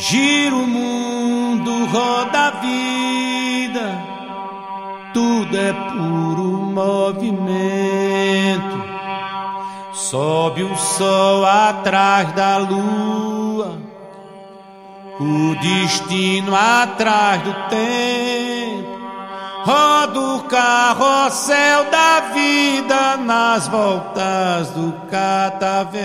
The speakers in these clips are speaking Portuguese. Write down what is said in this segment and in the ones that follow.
Gira o mundo, roda a vida, tudo é puro movimento. Sobe o sol atrás da lua, o destino atrás do tempo. Roda o carrossel da vida nas voltas do catavento.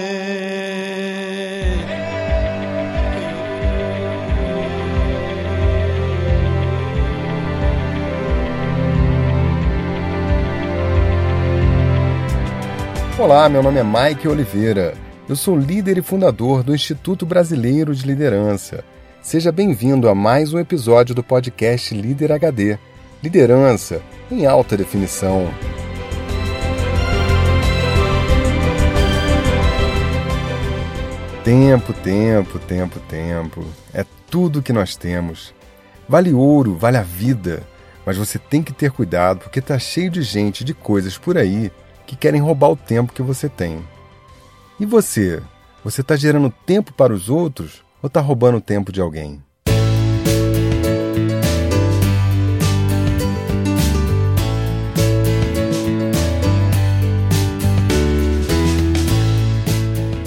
Olá, meu nome é Mike Oliveira. Eu sou líder e fundador do Instituto Brasileiro de Liderança. Seja bem-vindo a mais um episódio do podcast Líder HD. Liderança em alta definição. Tempo, tempo, tempo, tempo. É tudo que nós temos. Vale ouro, vale a vida. Mas você tem que ter cuidado porque tá cheio de gente, de coisas por aí que querem roubar o tempo que você tem. E você? Você está gerando tempo para os outros ou está roubando o tempo de alguém?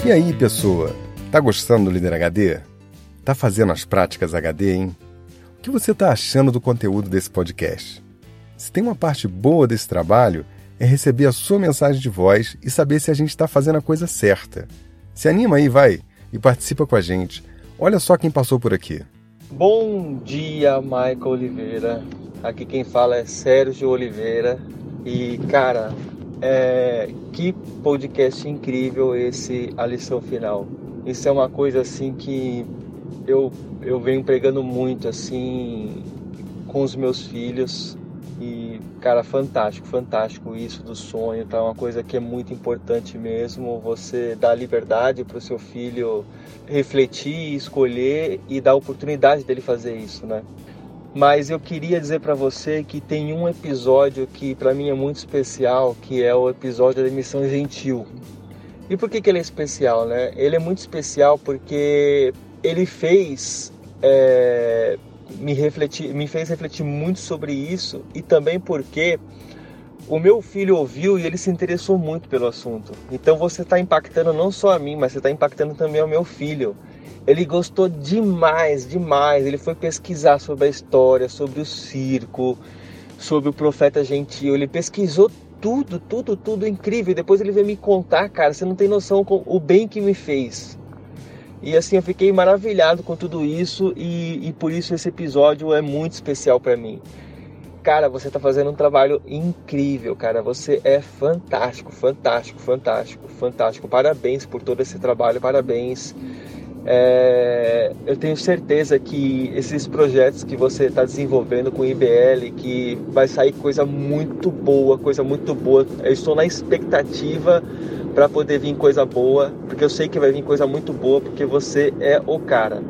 E aí, pessoa? Tá gostando do Líder HD? Tá fazendo as práticas HD, hein? O que você está achando do conteúdo desse podcast? Se tem uma parte boa desse trabalho, é receber a sua mensagem de voz e saber se a gente está fazendo a coisa certa. Se anima aí, vai, e participa com a gente. Olha só quem passou por aqui. Bom dia, Michael Oliveira. Aqui quem fala é Sérgio Oliveira. E, cara, é... que podcast incrível esse A Lição Final. Isso é uma coisa assim que eu, eu venho pregando muito assim com os meus filhos e, cara, fantástico, fantástico isso do sonho, tá? Uma coisa que é muito importante mesmo, você dar liberdade para o seu filho refletir, escolher e dar oportunidade dele fazer isso, né? Mas eu queria dizer para você que tem um episódio que para mim é muito especial, que é o episódio da Missão Gentil. E por que, que ele é especial, né? Ele é muito especial porque ele fez é, me, refletir, me fez refletir muito sobre isso e também porque o meu filho ouviu e ele se interessou muito pelo assunto. Então você está impactando não só a mim, mas você está impactando também ao meu filho. Ele gostou demais, demais. Ele foi pesquisar sobre a história, sobre o circo, sobre o profeta gentil. Ele pesquisou tudo, tudo, tudo incrível. Depois ele veio me contar, cara, você não tem noção o bem que me fez. E assim, eu fiquei maravilhado com tudo isso e, e por isso esse episódio é muito especial para mim. Cara, você tá fazendo um trabalho incrível, cara. Você é fantástico, fantástico, fantástico, fantástico. Parabéns por todo esse trabalho, parabéns. É, eu tenho certeza que esses projetos que você está desenvolvendo com o IBL, que vai sair coisa muito boa, coisa muito boa. Eu estou na expectativa para poder vir coisa boa, porque eu sei que vai vir coisa muito boa, porque você é o cara,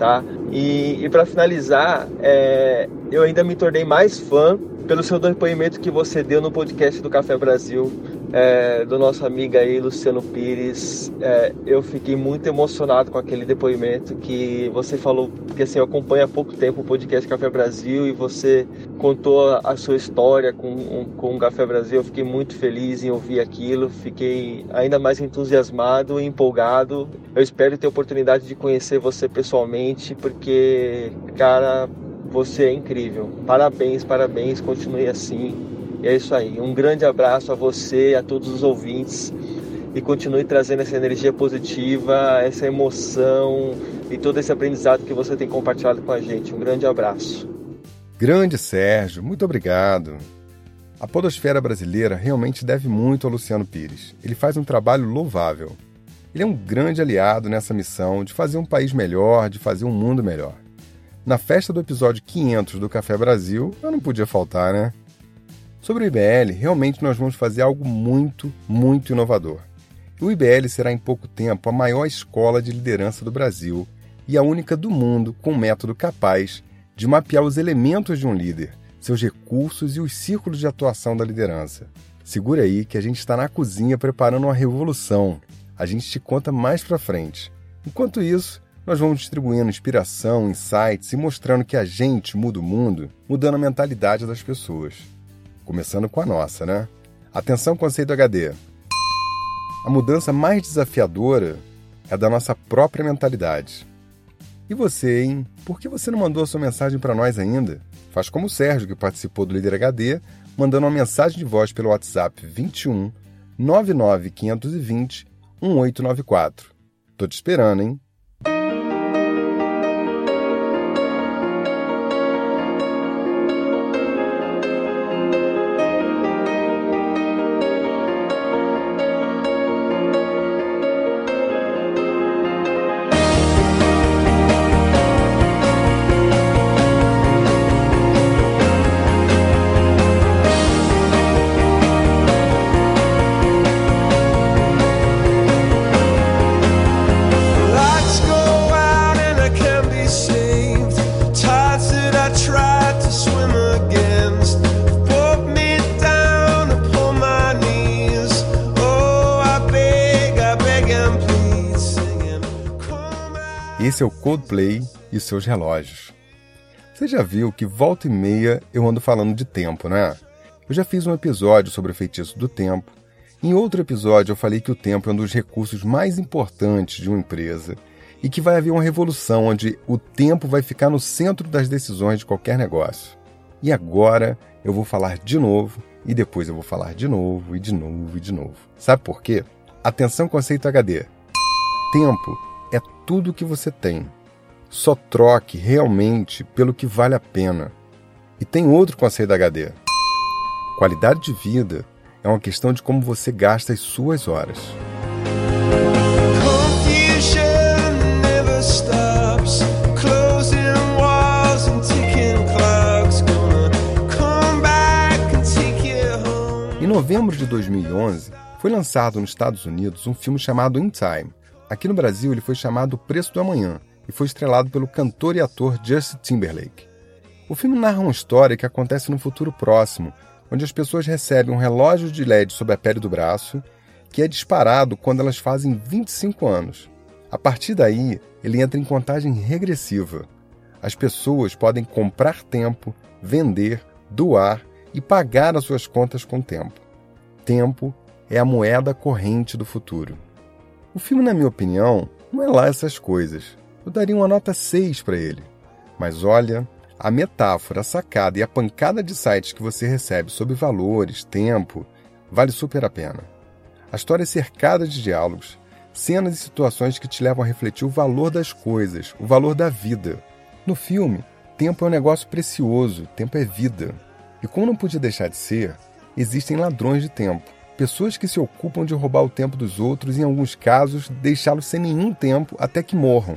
tá? E, e para finalizar, é, eu ainda me tornei mais fã pelo seu depoimento que você deu no podcast do Café Brasil, é, do nosso amigo aí, Luciano Pires. É, eu fiquei muito emocionado com aquele depoimento que você falou, porque assim, eu acompanho há pouco tempo o podcast Café Brasil e você contou a sua história com, com o Café Brasil. Eu fiquei muito feliz em ouvir aquilo, fiquei ainda mais entusiasmado e empolgado. Eu espero ter a oportunidade de conhecer você pessoalmente, porque, cara, você é incrível. Parabéns, parabéns, continue assim. E é isso aí. Um grande abraço a você, a todos os ouvintes e continue trazendo essa energia positiva, essa emoção e todo esse aprendizado que você tem compartilhado com a gente. Um grande abraço. Grande Sérgio, muito obrigado. A podosfera brasileira realmente deve muito ao Luciano Pires. Ele faz um trabalho louvável. Ele é um grande aliado nessa missão de fazer um país melhor, de fazer um mundo melhor. Na festa do episódio 500 do Café Brasil, eu não podia faltar, né? Sobre o IBL, realmente nós vamos fazer algo muito, muito inovador. O IBL será em pouco tempo a maior escola de liderança do Brasil e a única do mundo com um método capaz de mapear os elementos de um líder, seus recursos e os círculos de atuação da liderança. Segura aí que a gente está na cozinha preparando uma revolução. A gente te conta mais pra frente. Enquanto isso, nós vamos distribuindo inspiração, insights e mostrando que a gente muda o mundo, mudando a mentalidade das pessoas. Começando com a nossa, né? Atenção, conceito HD. A mudança mais desafiadora é da nossa própria mentalidade. E você, hein? Por que você não mandou a sua mensagem para nós ainda? Faz como o Sérgio, que participou do Líder HD, mandando uma mensagem de voz pelo WhatsApp 21 99520 1894. Tô te esperando, hein? E seus relógios. Você já viu que volta e meia eu ando falando de tempo, né? Eu já fiz um episódio sobre o feitiço do tempo. Em outro episódio eu falei que o tempo é um dos recursos mais importantes de uma empresa e que vai haver uma revolução onde o tempo vai ficar no centro das decisões de qualquer negócio. E agora eu vou falar de novo e depois eu vou falar de novo e de novo e de novo. Sabe por quê? Atenção conceito HD. Tempo é tudo que você tem. Só troque realmente pelo que vale a pena. E tem outro conceito da HD. Qualidade de vida é uma questão de como você gasta as suas horas. Em novembro de 2011, foi lançado nos Estados Unidos um filme chamado In Time, Aqui no Brasil, ele foi chamado Preço do Amanhã e foi estrelado pelo cantor e ator Justin Timberlake. O filme narra uma história que acontece no futuro próximo, onde as pessoas recebem um relógio de LED sobre a pele do braço, que é disparado quando elas fazem 25 anos. A partir daí, ele entra em contagem regressiva. As pessoas podem comprar tempo, vender, doar e pagar as suas contas com tempo. Tempo é a moeda corrente do futuro. O filme, na minha opinião, não é lá essas coisas. Eu daria uma nota 6 para ele. Mas olha, a metáfora, a sacada e a pancada de sites que você recebe sobre valores, tempo, vale super a pena. A história é cercada de diálogos, cenas e situações que te levam a refletir o valor das coisas, o valor da vida. No filme, tempo é um negócio precioso, tempo é vida. E como não podia deixar de ser, existem ladrões de tempo Pessoas que se ocupam de roubar o tempo dos outros e, em alguns casos, deixá-los sem nenhum tempo até que morram.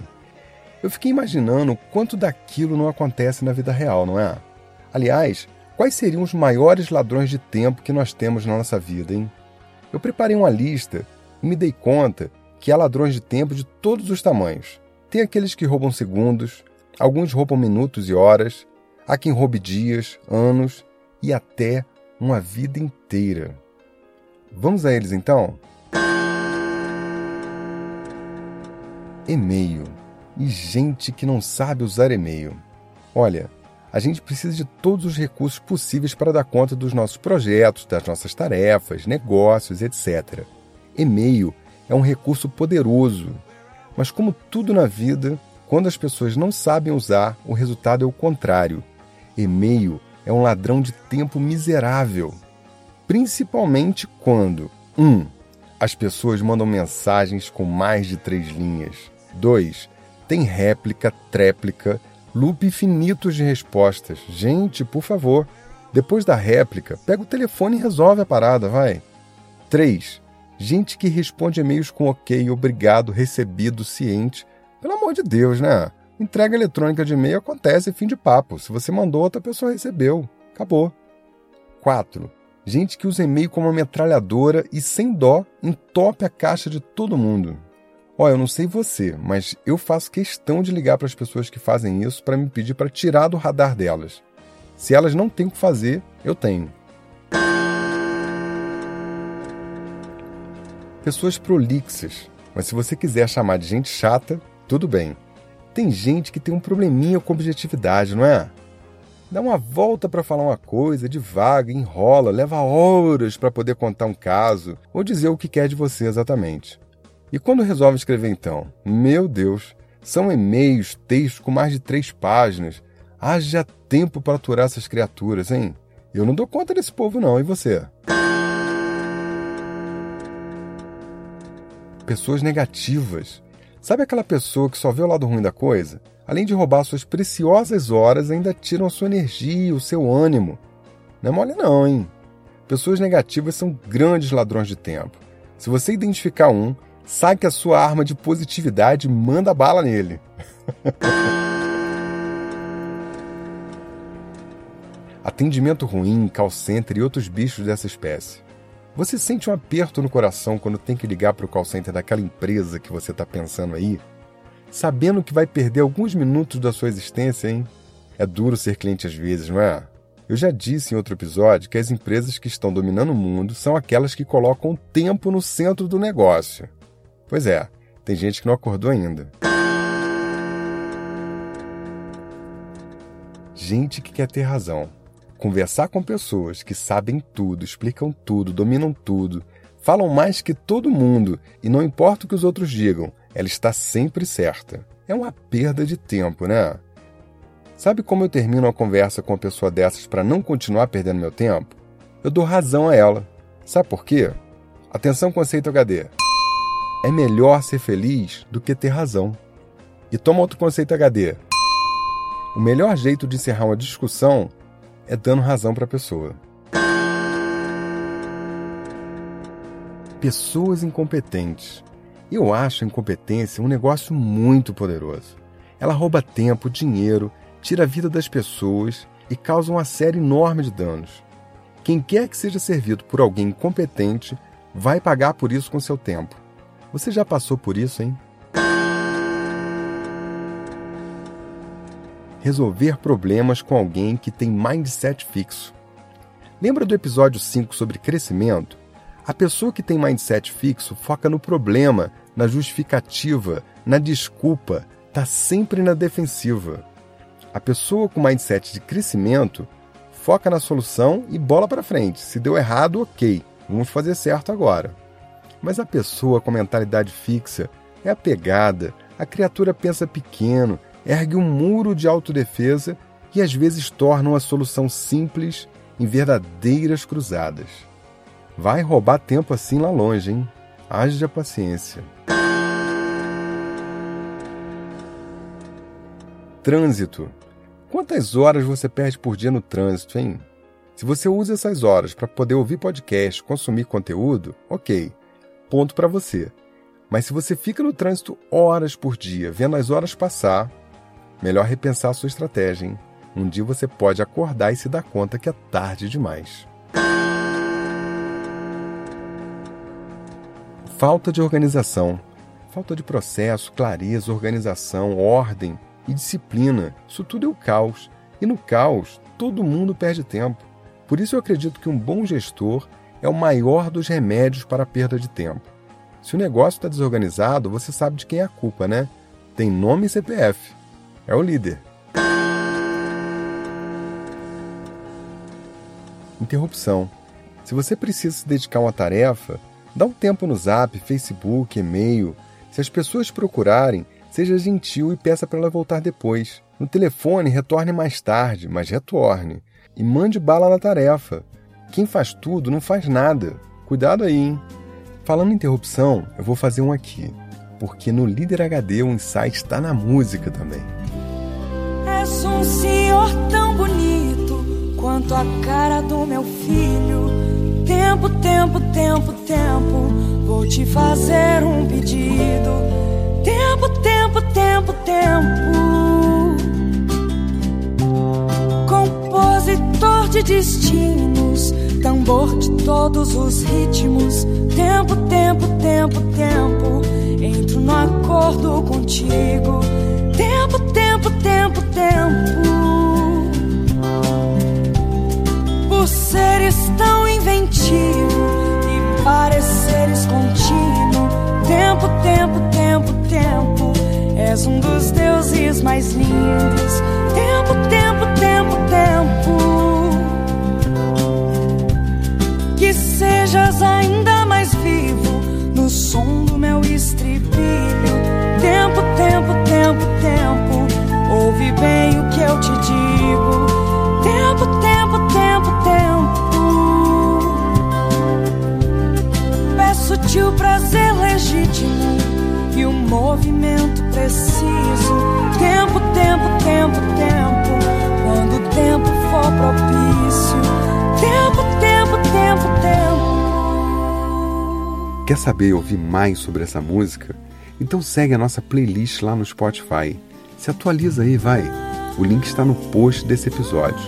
Eu fiquei imaginando quanto daquilo não acontece na vida real, não é? Aliás, quais seriam os maiores ladrões de tempo que nós temos na nossa vida, hein? Eu preparei uma lista e me dei conta que há ladrões de tempo de todos os tamanhos. Tem aqueles que roubam segundos, alguns roubam minutos e horas, há quem roube dias, anos e até uma vida inteira. Vamos a eles então? E-mail. E gente que não sabe usar e-mail. Olha, a gente precisa de todos os recursos possíveis para dar conta dos nossos projetos, das nossas tarefas, negócios, etc. E-mail é um recurso poderoso, mas como tudo na vida, quando as pessoas não sabem usar, o resultado é o contrário. E-mail é um ladrão de tempo miserável principalmente quando 1. Um, as pessoas mandam mensagens com mais de três linhas. 2. Tem réplica, tréplica, loop infinitos de respostas. Gente, por favor, depois da réplica, pega o telefone e resolve a parada, vai. 3. Gente que responde e-mails com ok, obrigado, recebido, ciente. Pelo amor de Deus, né? Entrega eletrônica de e-mail acontece fim de papo. Se você mandou, outra pessoa recebeu. Acabou. 4 Gente que usa e-mail como uma metralhadora e sem dó entope a caixa de todo mundo. Olha, eu não sei você, mas eu faço questão de ligar para as pessoas que fazem isso para me pedir para tirar do radar delas. Se elas não têm o que fazer, eu tenho. Pessoas prolixas, mas se você quiser chamar de gente chata, tudo bem. Tem gente que tem um probleminha com objetividade, não é? Dá uma volta para falar uma coisa, devaga, enrola, leva horas para poder contar um caso ou dizer o que quer de você exatamente. E quando resolve escrever então? Meu Deus, são e-mails, textos com mais de três páginas. Haja tempo para aturar essas criaturas, hein? Eu não dou conta desse povo, não, e você? Pessoas negativas. Sabe aquela pessoa que só vê o lado ruim da coisa? Além de roubar suas preciosas horas, ainda tiram a sua energia, o seu ânimo. Não é mole, não, hein? Pessoas negativas são grandes ladrões de tempo. Se você identificar um, saque a sua arma de positividade e manda bala nele. Atendimento ruim, call center e outros bichos dessa espécie. Você sente um aperto no coração quando tem que ligar para o call center daquela empresa que você está pensando aí? Sabendo que vai perder alguns minutos da sua existência, hein? É duro ser cliente às vezes, não é? Eu já disse em outro episódio que as empresas que estão dominando o mundo são aquelas que colocam o tempo no centro do negócio. Pois é, tem gente que não acordou ainda. Gente que quer ter razão. Conversar com pessoas que sabem tudo, explicam tudo, dominam tudo, falam mais que todo mundo e não importa o que os outros digam, ela está sempre certa. É uma perda de tempo, né? Sabe como eu termino uma conversa com uma pessoa dessas para não continuar perdendo meu tempo? Eu dou razão a ela. Sabe por quê? Atenção, conceito HD. É melhor ser feliz do que ter razão. E toma outro conceito HD. O melhor jeito de encerrar uma discussão é dando razão para a pessoa. Pessoas incompetentes. Eu acho a incompetência um negócio muito poderoso. Ela rouba tempo, dinheiro, tira a vida das pessoas e causa uma série enorme de danos. Quem quer que seja servido por alguém incompetente vai pagar por isso com seu tempo. Você já passou por isso, hein? Resolver problemas com alguém que tem mindset fixo. Lembra do episódio 5 sobre crescimento? A pessoa que tem mindset fixo foca no problema, na justificativa, na desculpa, está sempre na defensiva. A pessoa com mindset de crescimento foca na solução e bola para frente. Se deu errado, ok, vamos fazer certo agora. Mas a pessoa com mentalidade fixa é apegada, a criatura pensa pequeno, ergue um muro de autodefesa e às vezes torna uma solução simples em verdadeiras cruzadas. Vai roubar tempo assim lá longe, hein? Haja paciência. Trânsito. Quantas horas você perde por dia no trânsito, hein? Se você usa essas horas para poder ouvir podcast, consumir conteúdo, ok ponto para você. Mas se você fica no trânsito horas por dia, vendo as horas passar, melhor repensar a sua estratégia, hein? Um dia você pode acordar e se dar conta que é tarde demais. Falta de organização. Falta de processo, clareza, organização, ordem e disciplina. Isso tudo é o caos. E no caos, todo mundo perde tempo. Por isso eu acredito que um bom gestor é o maior dos remédios para a perda de tempo. Se o negócio está desorganizado, você sabe de quem é a culpa, né? Tem nome e CPF. É o líder. Interrupção. Se você precisa se dedicar a uma tarefa, dá um tempo no zap, Facebook, e-mail. Se as pessoas procurarem, seja gentil e peça para ela voltar depois. No telefone, retorne mais tarde, mas retorne. E mande bala na tarefa. Quem faz tudo não faz nada. Cuidado aí, hein? Falando em interrupção, eu vou fazer um aqui, porque no Líder HD o insight está na música também. És um senhor tão bonito quanto a cara do meu filho. Tempo, tempo, tempo, tempo, vou te fazer um pedido. Tempo, tempo, tempo, tempo. De destinos tambor de todos os ritmos. Tempo, tempo, tempo, tempo. Entro no acordo contigo. Tempo, tempo, tempo, tempo. Por seres tão inventivo e pareceres contínuo. Tempo, tempo, tempo, tempo. És um dos deuses mais lindas. Tempo, tempo, tempo, tempo. Sejas ainda mais vivo no som do meu estribilho. Tempo, tempo, tempo, tempo. Ouve bem o que eu te digo. Tempo, tempo, tempo, tempo. Peço-te o prazer legítimo e o movimento preciso. Tempo, tempo, tempo, tempo. Quer saber e ouvir mais sobre essa música? Então segue a nossa playlist lá no Spotify. Se atualiza aí, vai. O link está no post desse episódio.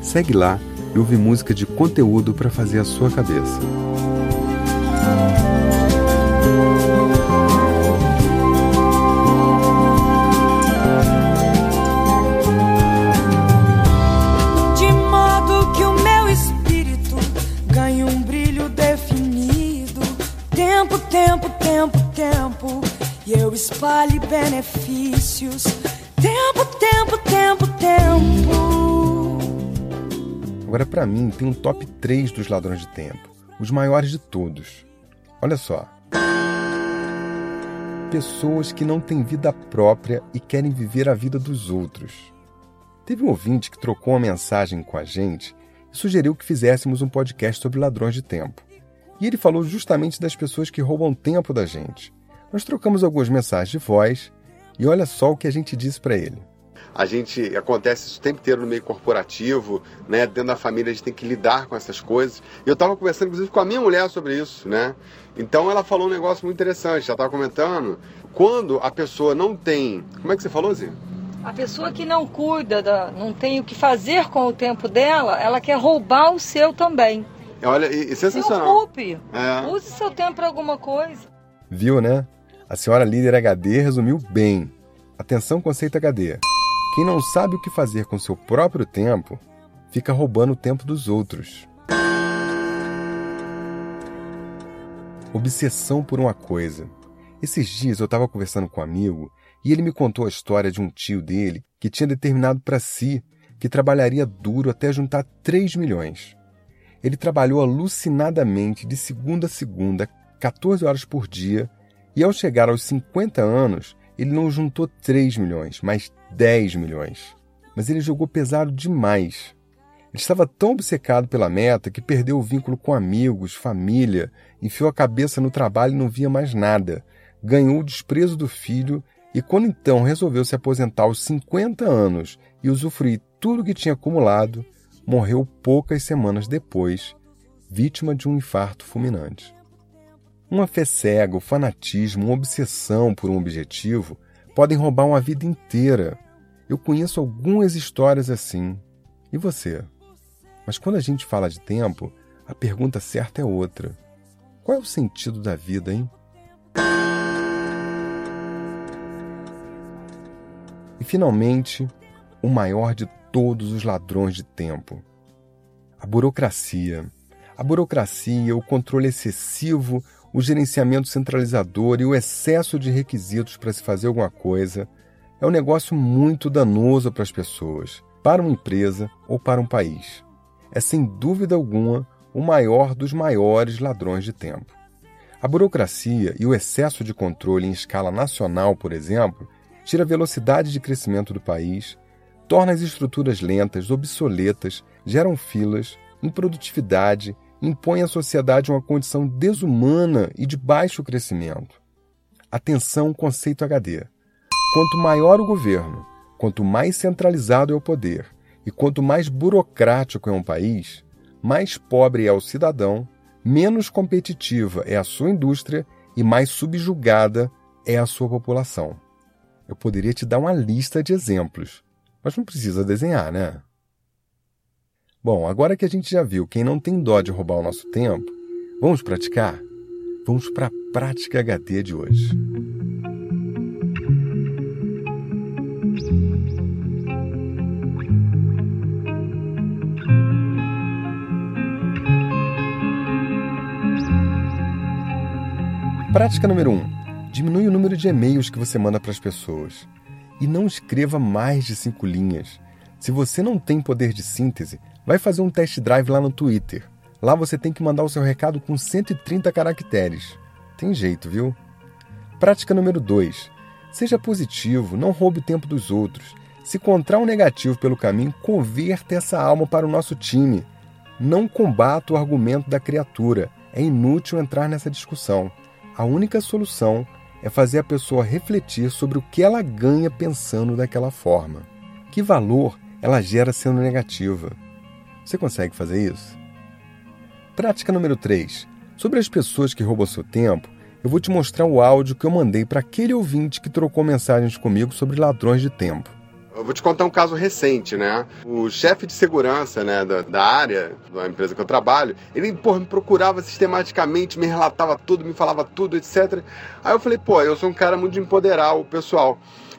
Segue lá e ouve música de conteúdo para fazer a sua cabeça. E espalhe benefícios. Tempo, tempo, tempo, tempo. Agora, para mim, tem um top 3 dos ladrões de tempo, os maiores de todos. Olha só. Pessoas que não têm vida própria e querem viver a vida dos outros. Teve um ouvinte que trocou uma mensagem com a gente e sugeriu que fizéssemos um podcast sobre ladrões de tempo. E ele falou justamente das pessoas que roubam tempo da gente. Nós trocamos algumas mensagens de voz e olha só o que a gente disse para ele. A gente acontece isso o tempo inteiro no meio corporativo, né? Dentro da família a gente tem que lidar com essas coisas. E eu estava conversando inclusive com a minha mulher sobre isso, né? Então ela falou um negócio muito interessante. Ela estava comentando quando a pessoa não tem, como é que você falou, Zé? A pessoa que não cuida, da, não tem o que fazer com o tempo dela, ela quer roubar o seu também. Olha, e, e Se sensacional. ocupe. É. Use seu tempo para alguma coisa. Viu, né? A senhora líder HD resumiu bem. Atenção, conceito HD. Quem não sabe o que fazer com seu próprio tempo, fica roubando o tempo dos outros. Obsessão por uma coisa. Esses dias eu estava conversando com um amigo e ele me contou a história de um tio dele que tinha determinado para si que trabalharia duro até juntar 3 milhões. Ele trabalhou alucinadamente de segunda a segunda, 14 horas por dia, e ao chegar aos 50 anos, ele não juntou 3 milhões, mas 10 milhões. Mas ele jogou pesado demais. Ele estava tão obcecado pela meta que perdeu o vínculo com amigos, família, enfiou a cabeça no trabalho e não via mais nada. Ganhou o desprezo do filho e, quando então resolveu se aposentar aos 50 anos e usufruir tudo que tinha acumulado, morreu poucas semanas depois, vítima de um infarto fulminante. Uma fé cega, o fanatismo, uma obsessão por um objetivo podem roubar uma vida inteira. Eu conheço algumas histórias assim. E você? Mas quando a gente fala de tempo, a pergunta certa é outra. Qual é o sentido da vida, hein? E finalmente, o maior de todos os ladrões de tempo: a burocracia. A burocracia, o controle excessivo, o gerenciamento centralizador e o excesso de requisitos para se fazer alguma coisa é um negócio muito danoso para as pessoas, para uma empresa ou para um país. É sem dúvida alguma o maior dos maiores ladrões de tempo. A burocracia e o excesso de controle em escala nacional, por exemplo, tira a velocidade de crescimento do país, torna as estruturas lentas, obsoletas, geram filas, improdutividade, impõe à sociedade uma condição desumana e de baixo crescimento. Atenção, conceito HD. Quanto maior o governo, quanto mais centralizado é o poder e quanto mais burocrático é um país, mais pobre é o cidadão, menos competitiva é a sua indústria e mais subjugada é a sua população. Eu poderia te dar uma lista de exemplos, mas não precisa desenhar, né? Bom, agora que a gente já viu quem não tem dó de roubar o nosso tempo, vamos praticar? Vamos para a prática HD de hoje. Prática número 1. Um, diminui o número de e-mails que você manda para as pessoas. E não escreva mais de cinco linhas. Se você não tem poder de síntese, vai fazer um test drive lá no Twitter. Lá você tem que mandar o seu recado com 130 caracteres. Tem jeito, viu? Prática número 2. Seja positivo, não roube o tempo dos outros. Se encontrar um negativo pelo caminho, converta essa alma para o nosso time. Não combata o argumento da criatura. É inútil entrar nessa discussão. A única solução é fazer a pessoa refletir sobre o que ela ganha pensando daquela forma. Que valor ela gera sendo negativa? Você consegue fazer isso? Prática número 3. Sobre as pessoas que roubam seu tempo, eu vou te mostrar o áudio que eu mandei para aquele ouvinte que trocou mensagens comigo sobre ladrões de tempo. Eu vou te contar um caso recente, né? O chefe de segurança né, da, da, área, da empresa que eu trabalho, ele porra, me procurava sistematicamente, me relatava tudo, me falava tudo, etc. Aí eu falei, pô, eu sou um cara muito de empoderar o pessoal.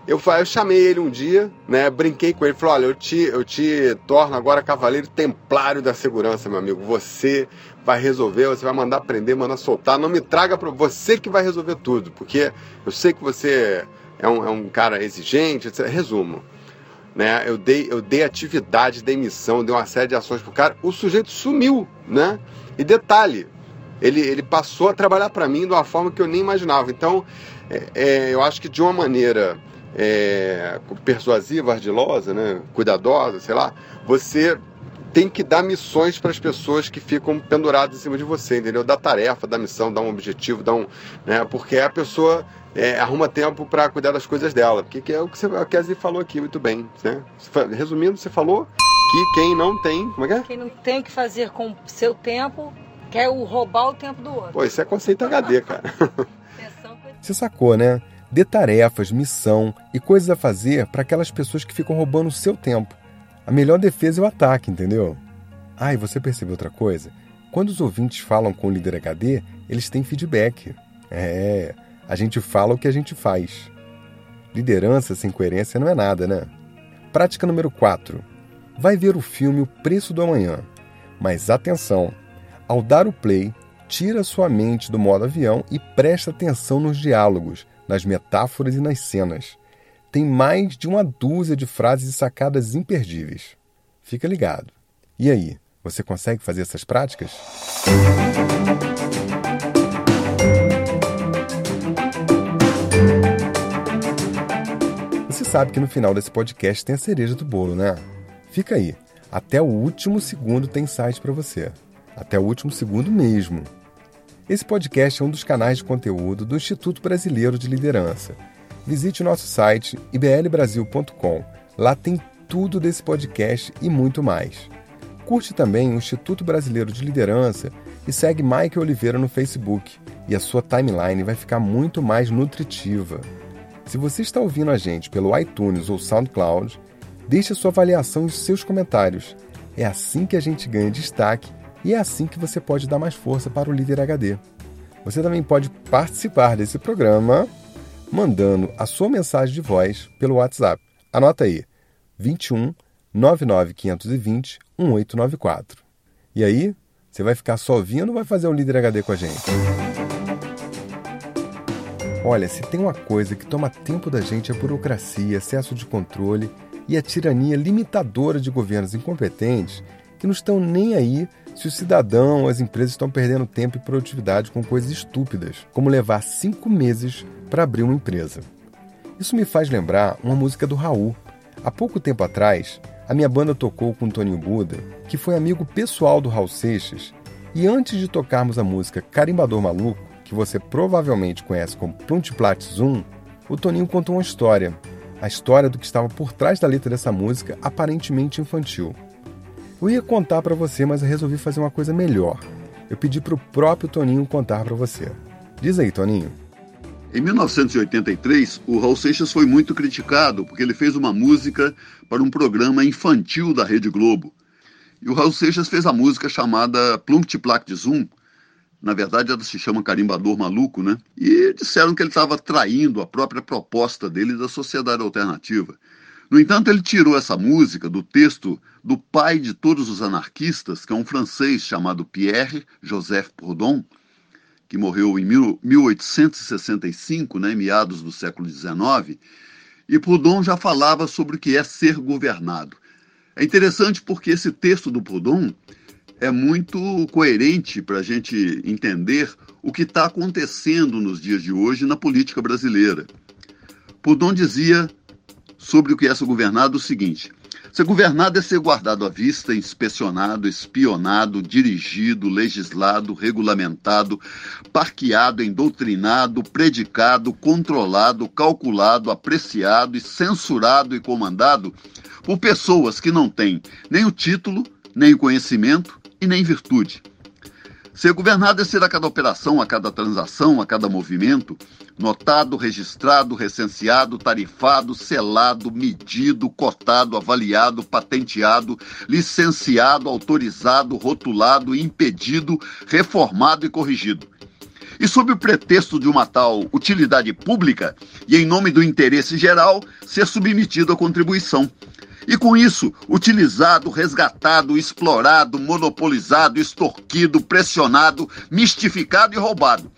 Eu, eu chamei ele um dia, né? Brinquei com ele, falei, olha, eu te, eu te torno agora cavaleiro templário da segurança, meu amigo. Você vai resolver, você vai mandar prender, mandar soltar. Não me traga para você que vai resolver tudo, porque eu sei que você é um, é um cara exigente, etc. Resumo né? Eu dei, eu dei atividade, dei missão, dei uma série de ações pro cara. O sujeito sumiu, né? E detalhe, ele, ele passou a trabalhar para mim de uma forma que eu nem imaginava. Então, é, é, eu acho que de uma maneira é, persuasiva, ardilosa, né? Cuidadosa, sei lá, você tem que dar missões para as pessoas que ficam penduradas em cima de você, entendeu? Dá tarefa, dá missão, dá um objetivo, dá um, né? Porque a pessoa é, arruma tempo para cuidar das coisas dela. Porque que é o que você, a Kessie falou aqui muito bem. Né? Resumindo, você falou que quem não tem. Como é que é? Quem não tem o que fazer com seu tempo quer roubar o tempo do outro. Pô, isso é conceito HD, cara. Você sacou, né? Dê tarefas, missão e coisas a fazer para aquelas pessoas que ficam roubando o seu tempo. A melhor defesa é o ataque, entendeu? Ah, e você percebeu outra coisa? Quando os ouvintes falam com o líder HD, eles têm feedback. É, a gente fala o que a gente faz. Liderança sem coerência não é nada, né? Prática número 4. Vai ver o filme O Preço do Amanhã. Mas atenção! Ao dar o play, tira sua mente do modo avião e presta atenção nos diálogos, nas metáforas e nas cenas. Tem mais de uma dúzia de frases e sacadas imperdíveis. Fica ligado. E aí, você consegue fazer essas práticas? sabe que no final desse podcast tem a cereja do bolo, né? Fica aí. Até o último segundo tem site para você. Até o último segundo mesmo. Esse podcast é um dos canais de conteúdo do Instituto Brasileiro de Liderança. Visite o nosso site iblbrasil.com. Lá tem tudo desse podcast e muito mais. Curte também o Instituto Brasileiro de Liderança e segue Mike Oliveira no Facebook, e a sua timeline vai ficar muito mais nutritiva. Se você está ouvindo a gente pelo iTunes ou SoundCloud, deixe a sua avaliação e seus comentários. É assim que a gente ganha destaque e é assim que você pode dar mais força para o Líder HD. Você também pode participar desse programa mandando a sua mensagem de voz pelo WhatsApp. Anota aí: 21 99520 1894. E aí, você vai ficar só ouvindo ou vai fazer o Líder HD com a gente? Olha, se tem uma coisa que toma tempo da gente é a burocracia, excesso de controle e a tirania limitadora de governos incompetentes que não estão nem aí se o cidadão ou as empresas estão perdendo tempo e produtividade com coisas estúpidas, como levar cinco meses para abrir uma empresa. Isso me faz lembrar uma música do Raul. Há pouco tempo atrás, a minha banda tocou com o Toninho Buda, que foi amigo pessoal do Raul Seixas, e antes de tocarmos a música Carimbador Maluco, que você provavelmente conhece como Pluntplat Zoom, o Toninho contou uma história. A história do que estava por trás da letra dessa música, aparentemente infantil. Eu ia contar para você, mas eu resolvi fazer uma coisa melhor. Eu pedi para o próprio Toninho contar para você. Diz aí, Toninho. Em 1983, o Raul Seixas foi muito criticado porque ele fez uma música para um programa infantil da Rede Globo. E o Raul Seixas fez a música chamada Plunct Plac Zoom, na verdade ela se chama Carimbador Maluco, né? E disseram que ele estava traindo a própria proposta dele da sociedade alternativa. No entanto, ele tirou essa música do texto do pai de todos os anarquistas, que é um francês chamado Pierre Joseph Proudhon, que morreu em 1865, né, meados do século XIX, E Proudhon já falava sobre o que é ser governado. É interessante porque esse texto do Proudhon é muito coerente para a gente entender o que está acontecendo nos dias de hoje na política brasileira. Proudhon dizia sobre o que é ser governado o seguinte: Ser governado é ser guardado à vista, inspecionado, espionado, dirigido, legislado, regulamentado, parqueado, endoctrinado, predicado, controlado, calculado, apreciado e censurado e comandado por pessoas que não têm nem o título, nem o conhecimento e nem virtude. Ser governado é ser a cada operação, a cada transação, a cada movimento, notado, registrado, recenseado, tarifado, selado, medido, cotado, avaliado, patenteado, licenciado, autorizado, rotulado, impedido, reformado e corrigido. E sob o pretexto de uma tal utilidade pública e em nome do interesse geral, ser submetido à contribuição e com isso, utilizado, resgatado, explorado, monopolizado, extorquido, pressionado, mistificado e roubado.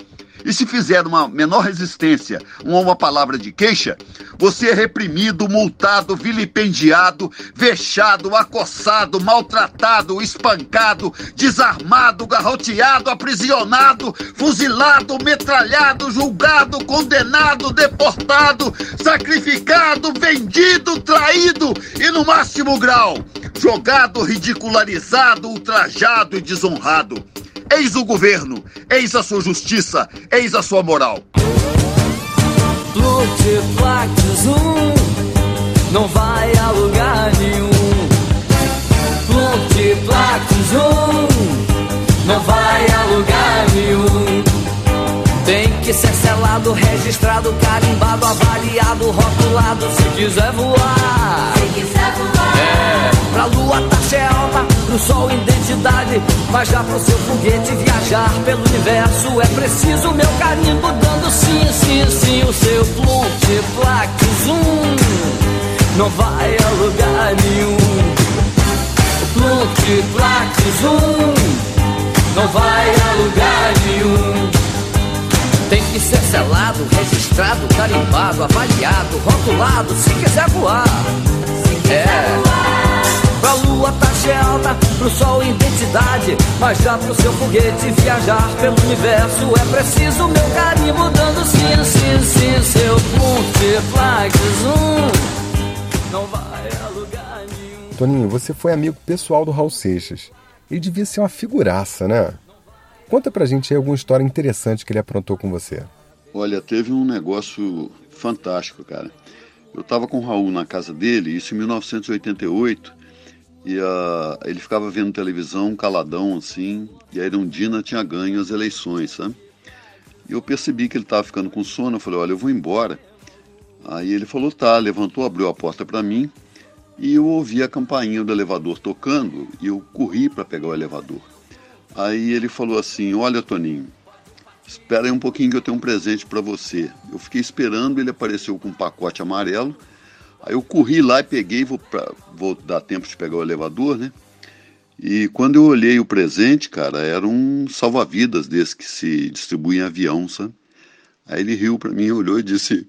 E se fizer uma menor resistência a uma palavra de queixa, você é reprimido, multado, vilipendiado, vexado, acossado, maltratado, espancado, desarmado, garroteado, aprisionado, fuzilado, metralhado, julgado, condenado, deportado, sacrificado, vendido, traído e, no máximo grau, jogado, ridicularizado, ultrajado e desonrado. Eis o governo, eis a sua justiça, eis a sua moral. Multiplax um não vai a lugar nenhum. Multiplax um não vai a lugar nenhum. Tem que ser selado, registrado, carimbado, avaliado, rotulado se quiser voar. Se quiser voar. É, pra lua taxa é alta, pro sol identidade. Mas já pro seu foguete viajar pelo universo é preciso meu carimbo dando sim, sim, sim. O seu multiplax zoom não vai a lugar nenhum. O multiplax zoom não vai a lugar nenhum. Tem que ser selado, registrado, carimbado, avaliado, rotulado, se quiser voar. Se quiser É. voar. Pra lua taxa é alta, pro sol identidade. Mas já pro seu foguete viajar pelo universo é preciso meu carimbo dando sim, sim, sim. Seu multiplax zoom não vai a lugar nenhum. Toninho, você foi amigo pessoal do Raul Seixas. Ele devia ser uma figuraça, né? Conta pra gente aí alguma história interessante que ele aprontou com você. Olha, teve um negócio fantástico, cara. Eu estava com o Raul na casa dele, isso em 1988, e ah, ele ficava vendo televisão caladão assim, e a Irondina tinha ganho as eleições, sabe? E eu percebi que ele estava ficando com sono, eu falei, olha, eu vou embora. Aí ele falou, tá, levantou, abriu a porta para mim, e eu ouvi a campainha do elevador tocando, e eu corri para pegar o elevador. Aí ele falou assim, olha, Toninho, espera aí um pouquinho que eu tenho um presente para você. Eu fiquei esperando, ele apareceu com um pacote amarelo. Aí eu corri lá e peguei, vou, pra, vou dar tempo de pegar o elevador, né? E quando eu olhei o presente, cara, era um salva-vidas desse que se distribui em avião, sabe? Aí ele riu para mim, olhou e disse: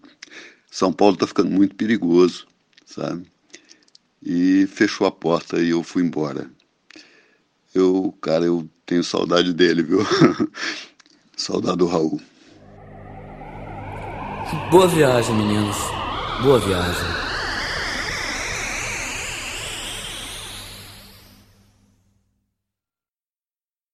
São Paulo tá ficando muito perigoso, sabe? E fechou a porta e eu fui embora. Eu, cara, eu tenho saudade dele, viu? saudade do Raul. Boa viagem, meninos. Boa viagem.